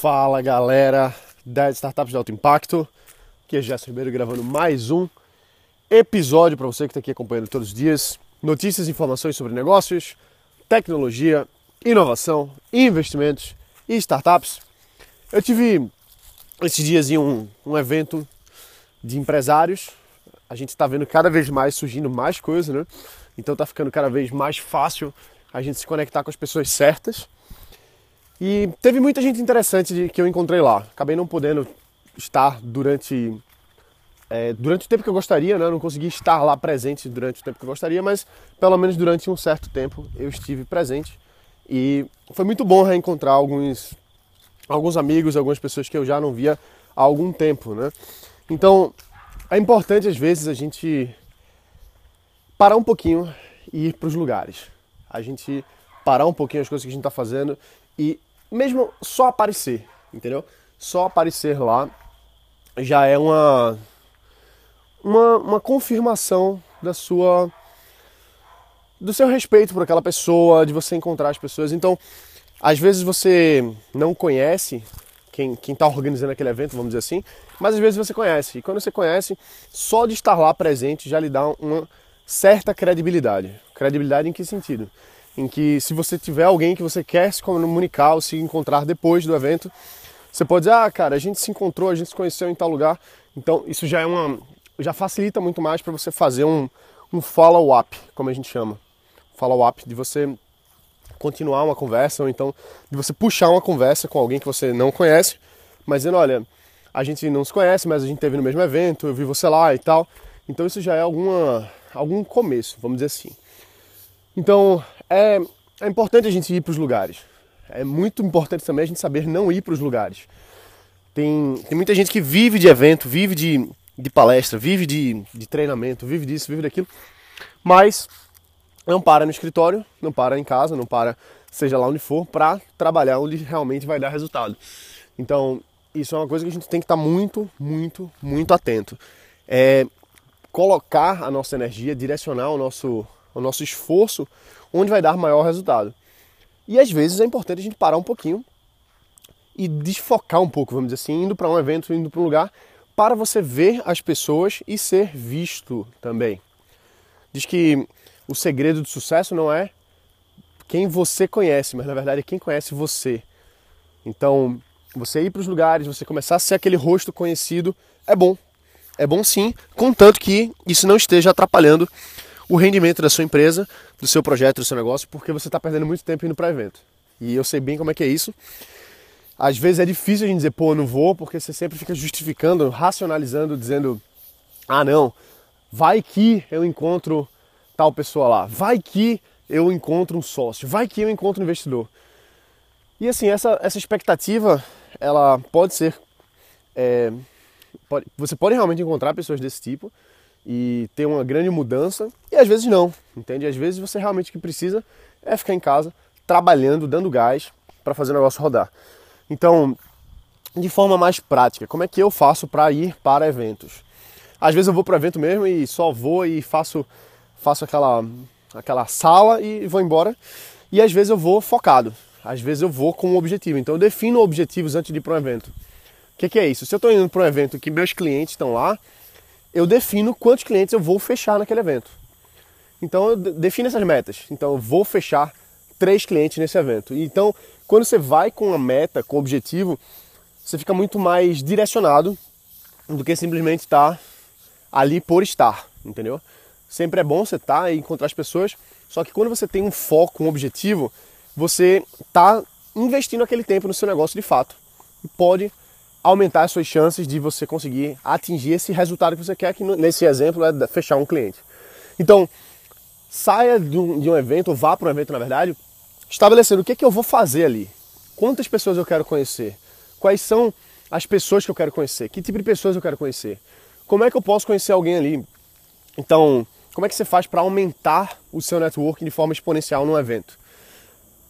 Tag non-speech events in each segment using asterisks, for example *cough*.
Fala galera da Startups de Alto Impacto, aqui é Jéssica Ribeiro gravando mais um episódio para você que está aqui acompanhando todos os dias. Notícias e informações sobre negócios, tecnologia, inovação, investimentos e startups. Eu tive esses dias em um, um evento de empresários. A gente está vendo cada vez mais surgindo mais coisas, né? Então está ficando cada vez mais fácil a gente se conectar com as pessoas certas. E teve muita gente interessante que eu encontrei lá. Acabei não podendo estar durante é, durante o tempo que eu gostaria, né? Eu não consegui estar lá presente durante o tempo que eu gostaria, mas pelo menos durante um certo tempo eu estive presente e foi muito bom reencontrar alguns alguns amigos, algumas pessoas que eu já não via há algum tempo, né? Então é importante às vezes a gente parar um pouquinho e ir para os lugares. A gente parar um pouquinho as coisas que a gente está fazendo e mesmo só aparecer, entendeu? Só aparecer lá já é uma, uma, uma confirmação da sua do seu respeito por aquela pessoa, de você encontrar as pessoas. Então, às vezes você não conhece quem está organizando aquele evento, vamos dizer assim, mas às vezes você conhece. E quando você conhece, só de estar lá presente já lhe dá uma certa credibilidade. Credibilidade em que sentido? Em que se você tiver alguém que você quer se comunicar ou se encontrar depois do evento, você pode dizer, ah, cara, a gente se encontrou, a gente se conheceu em tal lugar. Então isso já é uma, já facilita muito mais para você fazer um, um follow-up, como a gente chama, follow-up de você continuar uma conversa ou então de você puxar uma conversa com alguém que você não conhece, mas dizendo, olha, a gente não se conhece, mas a gente teve no mesmo evento, eu vi você lá e tal. Então isso já é alguma algum começo, vamos dizer assim. Então, é, é importante a gente ir para os lugares. É muito importante também a gente saber não ir para os lugares. Tem, tem muita gente que vive de evento, vive de, de palestra, vive de, de treinamento, vive disso, vive daquilo, mas não para no escritório, não para em casa, não para, seja lá onde for, para trabalhar onde realmente vai dar resultado. Então, isso é uma coisa que a gente tem que estar muito, muito, muito atento. É colocar a nossa energia, direcionar o nosso, o nosso esforço onde vai dar maior resultado. E às vezes é importante a gente parar um pouquinho e desfocar um pouco, vamos dizer assim, indo para um evento, indo para um lugar, para você ver as pessoas e ser visto também. Diz que o segredo do sucesso não é quem você conhece, mas na verdade é quem conhece você. Então, você ir para os lugares, você começar a ser aquele rosto conhecido, é bom. É bom sim, contanto que isso não esteja atrapalhando o rendimento da sua empresa, do seu projeto, do seu negócio, porque você está perdendo muito tempo indo para evento. E eu sei bem como é que é isso. Às vezes é difícil a gente dizer, pô, eu não vou, porque você sempre fica justificando, racionalizando, dizendo, ah, não, vai que eu encontro tal pessoa lá, vai que eu encontro um sócio, vai que eu encontro um investidor. E assim, essa, essa expectativa, ela pode ser. É, pode, você pode realmente encontrar pessoas desse tipo, e ter uma grande mudança, e às vezes não, entende? Às vezes você realmente que precisa é ficar em casa, trabalhando, dando gás para fazer o negócio rodar. Então, de forma mais prática, como é que eu faço para ir para eventos? Às vezes eu vou para evento mesmo e só vou e faço, faço aquela, aquela sala e vou embora. E às vezes eu vou focado, às vezes eu vou com um objetivo. Então eu defino objetivos antes de ir para um evento. O que, que é isso? Se eu estou indo para um evento que meus clientes estão lá, eu defino quantos clientes eu vou fechar naquele evento. Então eu defino essas metas. Então eu vou fechar três clientes nesse evento. Então, quando você vai com uma meta, com um objetivo, você fica muito mais direcionado do que simplesmente estar ali por estar, entendeu? Sempre é bom você estar e encontrar as pessoas, só que quando você tem um foco, um objetivo, você está investindo aquele tempo no seu negócio de fato. E pode aumentar as suas chances de você conseguir atingir esse resultado que você quer, que nesse exemplo é fechar um cliente. Então, saia de um, de um evento, ou vá para um evento, na verdade, estabelecendo o que, é que eu vou fazer ali, quantas pessoas eu quero conhecer, quais são as pessoas que eu quero conhecer, que tipo de pessoas eu quero conhecer, como é que eu posso conhecer alguém ali. Então, como é que você faz para aumentar o seu networking de forma exponencial num evento?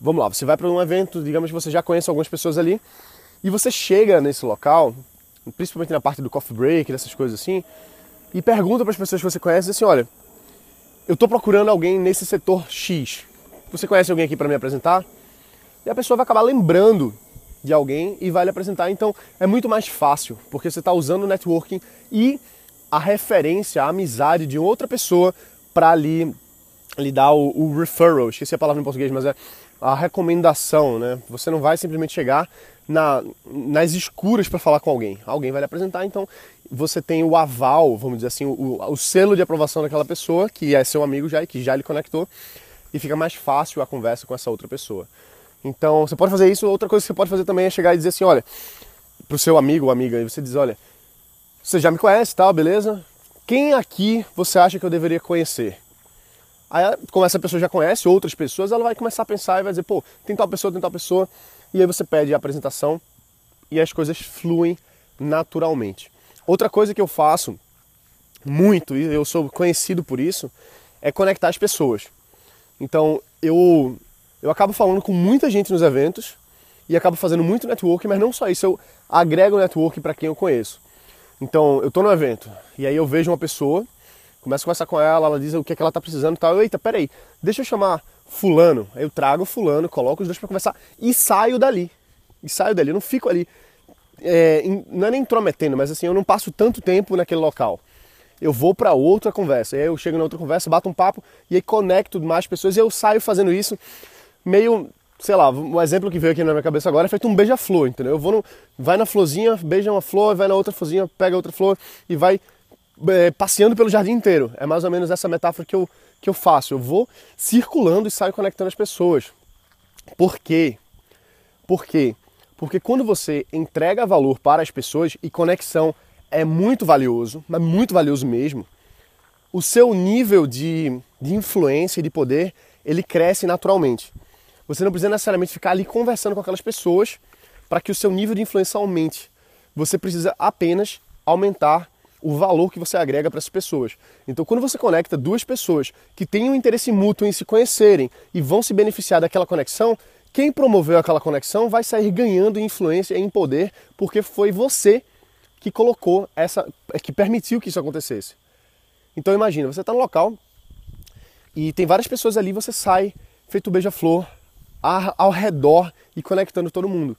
Vamos lá, você vai para um evento, digamos que você já conhece algumas pessoas ali, e você chega nesse local, principalmente na parte do coffee break, dessas coisas assim, e pergunta para as pessoas que você conhece assim, olha, eu estou procurando alguém nesse setor X. Você conhece alguém aqui para me apresentar? E a pessoa vai acabar lembrando de alguém e vai lhe apresentar. Então é muito mais fácil, porque você está usando o networking e a referência, a amizade de outra pessoa para lhe, lhe dar o, o referral. Esqueci a palavra em português, mas é a recomendação, né? Você não vai simplesmente chegar na, nas escuras para falar com alguém. Alguém vai lhe apresentar, então você tem o aval, vamos dizer assim, o, o selo de aprovação daquela pessoa, que é seu amigo já e que já lhe conectou, e fica mais fácil a conversa com essa outra pessoa. Então você pode fazer isso. Outra coisa que você pode fazer também é chegar e dizer assim: olha, pro seu amigo ou amiga, e você diz: olha, você já me conhece, tal, beleza? Quem aqui você acha que eu deveria conhecer? Aí, como essa pessoa já conhece outras pessoas, ela vai começar a pensar e vai dizer: pô, tem tal pessoa, tem tal pessoa. E aí você pede a apresentação e as coisas fluem naturalmente. Outra coisa que eu faço muito, e eu sou conhecido por isso, é conectar as pessoas. Então eu, eu acabo falando com muita gente nos eventos e acabo fazendo muito network, mas não só isso, eu agrego network para quem eu conheço. Então eu estou no evento e aí eu vejo uma pessoa, começo a conversar com ela, ela diz o que, é que ela está precisando e tal. Eita, peraí, deixa eu chamar fulano. Eu trago fulano, coloco os dois para conversar e saio dali. E saio dali, eu não fico ali, é, não é nem intrometendo, mas assim, eu não passo tanto tempo naquele local. Eu vou para outra conversa, aí eu chego na outra conversa, bato um papo e aí conecto mais pessoas e eu saio fazendo isso meio, sei lá, um exemplo que veio aqui na minha cabeça agora é feito um beija-flor, entendeu? Eu vou no, vai na florzinha, beija uma flor, vai na outra florzinha, pega outra flor e vai é, passeando pelo jardim inteiro. É mais ou menos essa metáfora que eu, que eu faço. Eu vou circulando e saio conectando as pessoas. Por quê? Por quê? Porque quando você entrega valor para as pessoas e conexão é muito valioso, mas muito valioso mesmo, o seu nível de, de influência e de poder ele cresce naturalmente. Você não precisa necessariamente ficar ali conversando com aquelas pessoas para que o seu nível de influência aumente. Você precisa apenas aumentar o valor que você agrega para essas pessoas. Então, quando você conecta duas pessoas que têm um interesse mútuo em se conhecerem e vão se beneficiar daquela conexão, quem promoveu aquela conexão vai sair ganhando influência e em poder, porque foi você que colocou essa, que permitiu que isso acontecesse. Então imagina, você está no local e tem várias pessoas ali, você sai feito beija-flor ao redor e conectando todo mundo.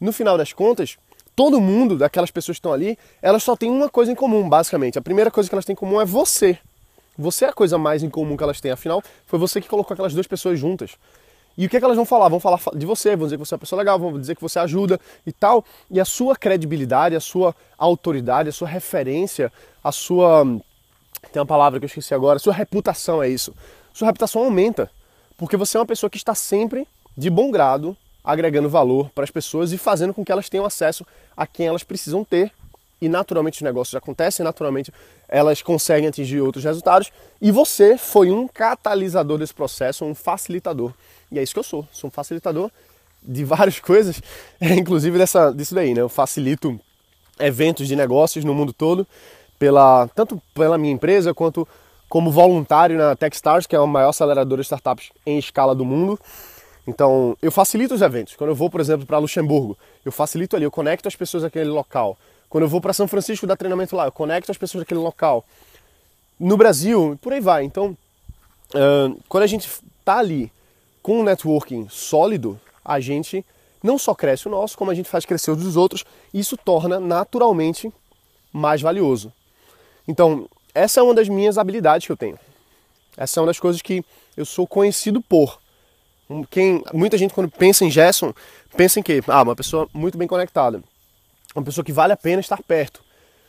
No final das contas, todo mundo, daquelas pessoas que estão ali, elas só têm uma coisa em comum, basicamente. A primeira coisa que elas têm em comum é você. Você é a coisa mais em comum que elas têm, afinal, foi você que colocou aquelas duas pessoas juntas. E o que, é que elas vão falar? Vão falar de você, vão dizer que você é uma pessoa legal, vão dizer que você ajuda e tal. E a sua credibilidade, a sua autoridade, a sua referência, a sua. Tem uma palavra que eu esqueci agora, sua reputação é isso. Sua reputação aumenta. Porque você é uma pessoa que está sempre de bom grado agregando valor para as pessoas e fazendo com que elas tenham acesso a quem elas precisam ter. E naturalmente os negócios acontecem, naturalmente elas conseguem atingir outros resultados. E você foi um catalisador desse processo, um facilitador. E é isso que eu sou. Sou um facilitador de várias *laughs* coisas, *laughs* inclusive dessa, disso daí, né? Eu facilito eventos de negócios no mundo todo, pela, tanto pela minha empresa quanto como voluntário na Techstars, que é a maior aceleradora de startups em escala do mundo. Então, eu facilito os eventos. Quando eu vou, por exemplo, para Luxemburgo, eu facilito ali, eu conecto as pessoas daquele local. Quando eu vou para São Francisco dar treinamento lá, eu conecto as pessoas daquele local. No Brasil, por aí vai. Então, quando a gente está ali com um networking sólido, a gente não só cresce o nosso, como a gente faz crescer o dos outros, e isso torna naturalmente mais valioso. Então, essa é uma das minhas habilidades que eu tenho. Essa é uma das coisas que eu sou conhecido por. Quem, muita gente quando pensa em Gerson, pensa em que? Ah, uma pessoa muito bem conectada. Uma pessoa que vale a pena estar perto.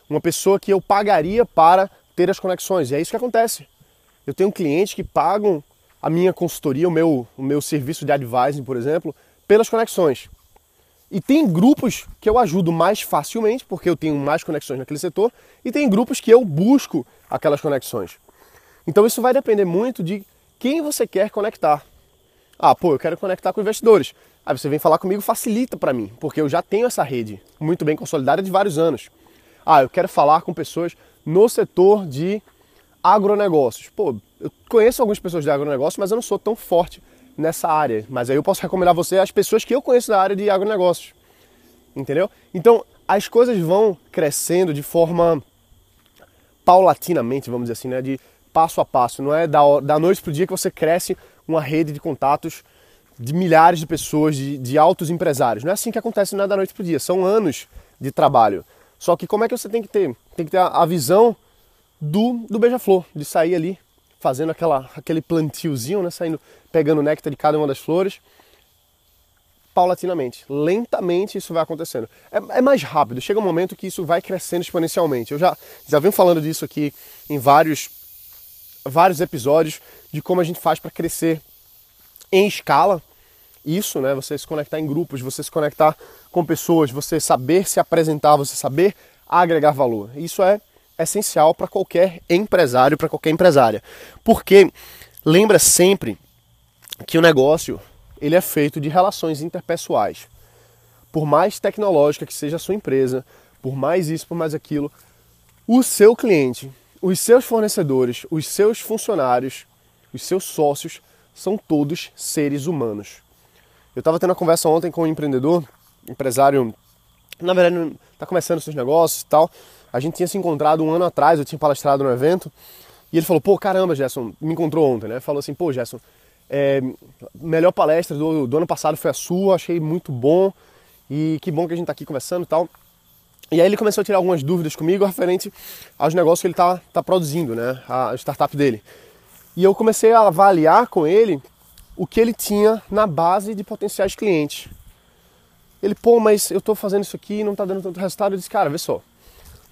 Uma pessoa que eu pagaria para ter as conexões. E é isso que acontece. Eu tenho clientes que pagam a minha consultoria, o meu, o meu serviço de advising, por exemplo, pelas conexões. E tem grupos que eu ajudo mais facilmente, porque eu tenho mais conexões naquele setor, e tem grupos que eu busco aquelas conexões. Então isso vai depender muito de quem você quer conectar. Ah, pô, eu quero conectar com investidores. Aí você vem falar comigo, facilita para mim, porque eu já tenho essa rede muito bem consolidada de vários anos. Ah, eu quero falar com pessoas no setor de agronegócios. Pô, eu conheço algumas pessoas de agronegócio, mas eu não sou tão forte nessa área. Mas aí eu posso recomendar você as pessoas que eu conheço da área de agronegócios. Entendeu? Então, as coisas vão crescendo de forma paulatinamente, vamos dizer assim, né? De passo a passo. Não é da, da noite pro dia que você cresce uma rede de contatos de milhares de pessoas, de, de altos empresários. Não é assim que acontece nada da noite para o dia, são anos de trabalho. Só que como é que você tem que ter? Tem que ter a, visão do, do beija-flor, de sair ali fazendo aquela, aquele plantiozinho, né? Saindo, pegando néctar de cada uma das flores paulatinamente, lentamente isso vai acontecendo. É, é, mais rápido, chega um momento que isso vai crescendo exponencialmente. Eu já, já venho falando disso aqui em vários, vários episódios de como a gente faz para crescer em escala. Isso, né? Você se conectar em grupos, você se conectar com pessoas, você saber se apresentar, você saber agregar valor. Isso é essencial para qualquer empresário, para qualquer empresária. Porque lembra sempre que o negócio ele é feito de relações interpessoais. Por mais tecnológica que seja a sua empresa, por mais isso, por mais aquilo, o seu cliente, os seus fornecedores, os seus funcionários, os seus sócios são todos seres humanos. Eu estava tendo uma conversa ontem com um empreendedor, empresário, na verdade está começando seus negócios e tal. A gente tinha se encontrado um ano atrás, eu tinha palestrado no evento, e ele falou, pô, caramba, Gerson, me encontrou ontem, né? Falou assim, pô, Gerson, é, melhor palestra do, do, ano passado foi a sua, achei muito bom e que bom que a gente está aqui conversando e tal. E aí ele começou a tirar algumas dúvidas comigo referente aos negócios que ele está tá produzindo, né, a startup dele. E eu comecei a avaliar com ele o que ele tinha na base de potenciais clientes. Ele, pô, mas eu estou fazendo isso aqui e não está dando tanto resultado. Eu disse, cara, vê só,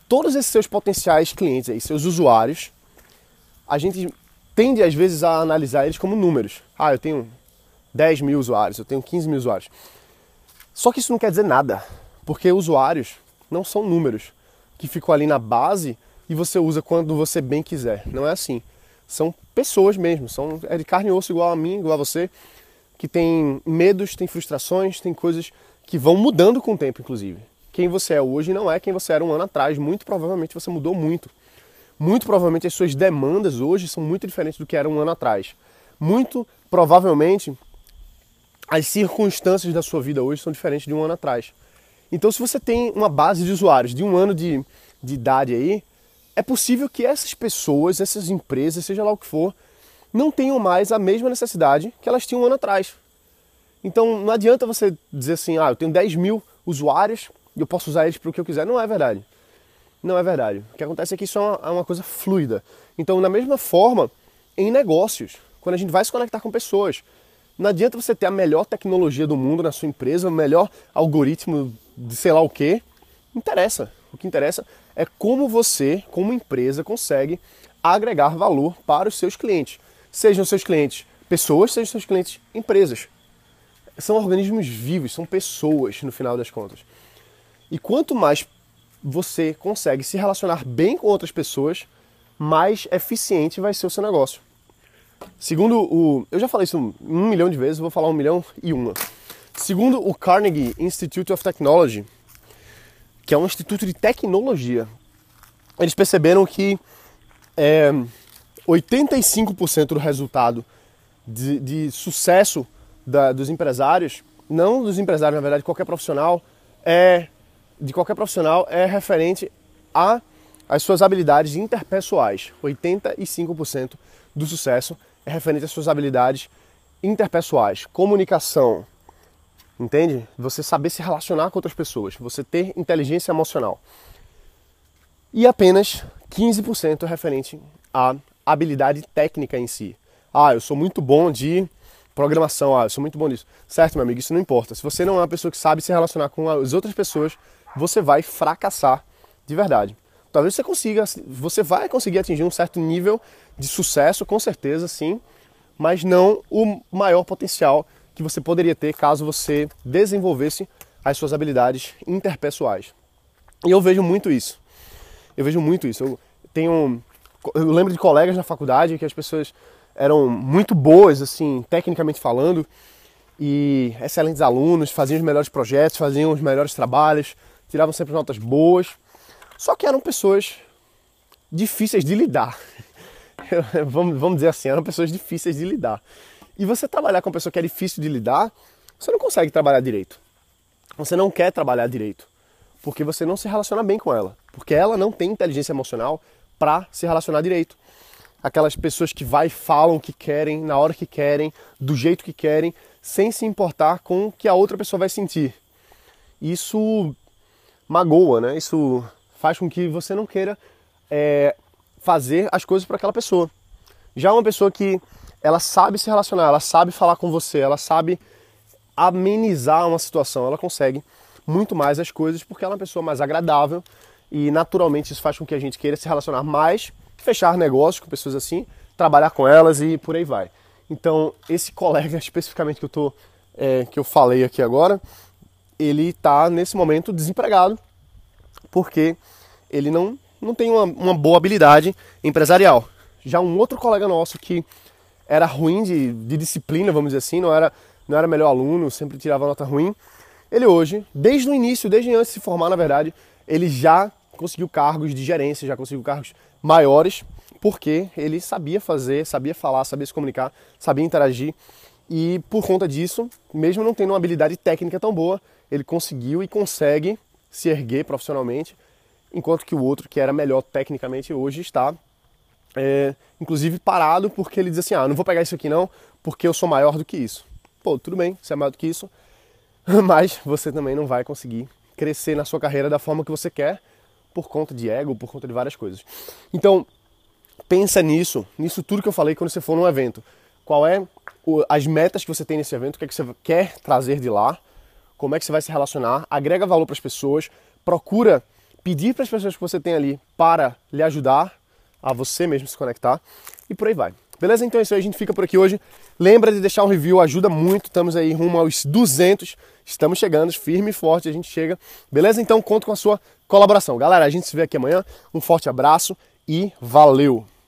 todos esses seus potenciais clientes aí, seus usuários, a gente tende às vezes a analisar eles como números. Ah, eu tenho 10 mil usuários, eu tenho 15 mil usuários. Só que isso não quer dizer nada, porque usuários não são números que ficam ali na base e você usa quando você bem quiser. Não é assim. São pessoas mesmo, são é de carne e osso igual a mim, igual a você, que tem medos, tem frustrações, tem coisas que vão mudando com o tempo, inclusive. Quem você é hoje não é quem você era um ano atrás. Muito provavelmente você mudou muito muito provavelmente as suas demandas hoje são muito diferentes do que eram um ano atrás. Muito provavelmente as circunstâncias da sua vida hoje são diferentes de um ano atrás. Então, se você tem uma base de usuários de um ano de, de idade aí, é possível que essas pessoas, essas empresas, seja lá o que for, não tenham mais a mesma necessidade que elas tinham um ano atrás. Então, não adianta você dizer assim, ah, eu tenho 10 mil usuários e eu posso usar eles para o que eu quiser. Não é verdade. Não é verdade. O que acontece é que isso é uma, é uma coisa fluida. Então, da mesma forma, em negócios, quando a gente vai se conectar com pessoas, não adianta você ter a melhor tecnologia do mundo na sua empresa, o melhor algoritmo de sei lá o que. Interessa. O que interessa é como você, como empresa, consegue agregar valor para os seus clientes. Sejam seus clientes pessoas, sejam seus clientes empresas. São organismos vivos, são pessoas no final das contas. E quanto mais você consegue se relacionar bem com outras pessoas, mais eficiente vai ser o seu negócio. Segundo o. Eu já falei isso um milhão de vezes, vou falar um milhão e uma. Segundo o Carnegie Institute of Technology, que é um instituto de tecnologia, eles perceberam que é, 85% do resultado de, de sucesso da, dos empresários, não dos empresários, na verdade, qualquer profissional, é de qualquer profissional é referente a as suas habilidades interpessoais. 85% do sucesso é referente às suas habilidades interpessoais, comunicação, entende? Você saber se relacionar com outras pessoas, você ter inteligência emocional. E apenas 15% é referente à habilidade técnica em si. Ah, eu sou muito bom de programação, ah, eu sou muito bom nisso. Certo, meu amigo, isso não importa. Se você não é uma pessoa que sabe se relacionar com as outras pessoas, você vai fracassar de verdade. Talvez você consiga, você vai conseguir atingir um certo nível de sucesso, com certeza, sim, mas não o maior potencial que você poderia ter caso você desenvolvesse as suas habilidades interpessoais. E eu vejo muito isso. Eu vejo muito isso. Eu tenho eu lembro de colegas na faculdade que as pessoas eram muito boas assim, tecnicamente falando, e excelentes alunos, faziam os melhores projetos, faziam os melhores trabalhos, tiravam sempre notas boas, só que eram pessoas difíceis de lidar. *laughs* vamos, vamos dizer assim, eram pessoas difíceis de lidar. E você trabalhar com uma pessoa que é difícil de lidar, você não consegue trabalhar direito. Você não quer trabalhar direito, porque você não se relaciona bem com ela, porque ela não tem inteligência emocional para se relacionar direito. Aquelas pessoas que vai e falam que querem, na hora que querem, do jeito que querem, sem se importar com o que a outra pessoa vai sentir. Isso magoa, né? Isso faz com que você não queira é, fazer as coisas para aquela pessoa. Já uma pessoa que ela sabe se relacionar, ela sabe falar com você, ela sabe amenizar uma situação, ela consegue muito mais as coisas porque ela é uma pessoa mais agradável e naturalmente isso faz com que a gente queira se relacionar mais, fechar negócios com pessoas assim, trabalhar com elas e por aí vai. Então, esse colega *laughs* especificamente que eu tô, é, que eu falei aqui agora, ele está nesse momento desempregado porque ele não, não tem uma, uma boa habilidade empresarial. Já um outro colega nosso que era ruim de, de disciplina, vamos dizer assim, não era, não era melhor aluno, sempre tirava nota ruim. Ele hoje, desde o início, desde antes de se formar, na verdade, ele já conseguiu cargos de gerência, já conseguiu cargos maiores, porque ele sabia fazer, sabia falar, sabia se comunicar, sabia interagir. E por conta disso, mesmo não tendo uma habilidade técnica tão boa, ele conseguiu e consegue se erguer profissionalmente, enquanto que o outro, que era melhor tecnicamente, hoje está é, inclusive parado porque ele diz assim: ah, não vou pegar isso aqui não, porque eu sou maior do que isso. Pô, tudo bem, você é maior do que isso, *laughs* mas você também não vai conseguir crescer na sua carreira da forma que você quer por conta de ego, por conta de várias coisas. Então, pensa nisso, nisso tudo que eu falei quando você for num evento. Qual é o, as metas que você tem nesse evento, o que, é que você quer trazer de lá, como é que você vai se relacionar, agrega valor para as pessoas, procura pedir para as pessoas que você tem ali para lhe ajudar a você mesmo se conectar e por aí vai. Beleza? Então é isso aí, a gente fica por aqui hoje. Lembra de deixar um review, ajuda muito. Estamos aí rumo aos 200. Estamos chegando, firme e forte, a gente chega. Beleza? Então conto com a sua colaboração. Galera, a gente se vê aqui amanhã. Um forte abraço e valeu!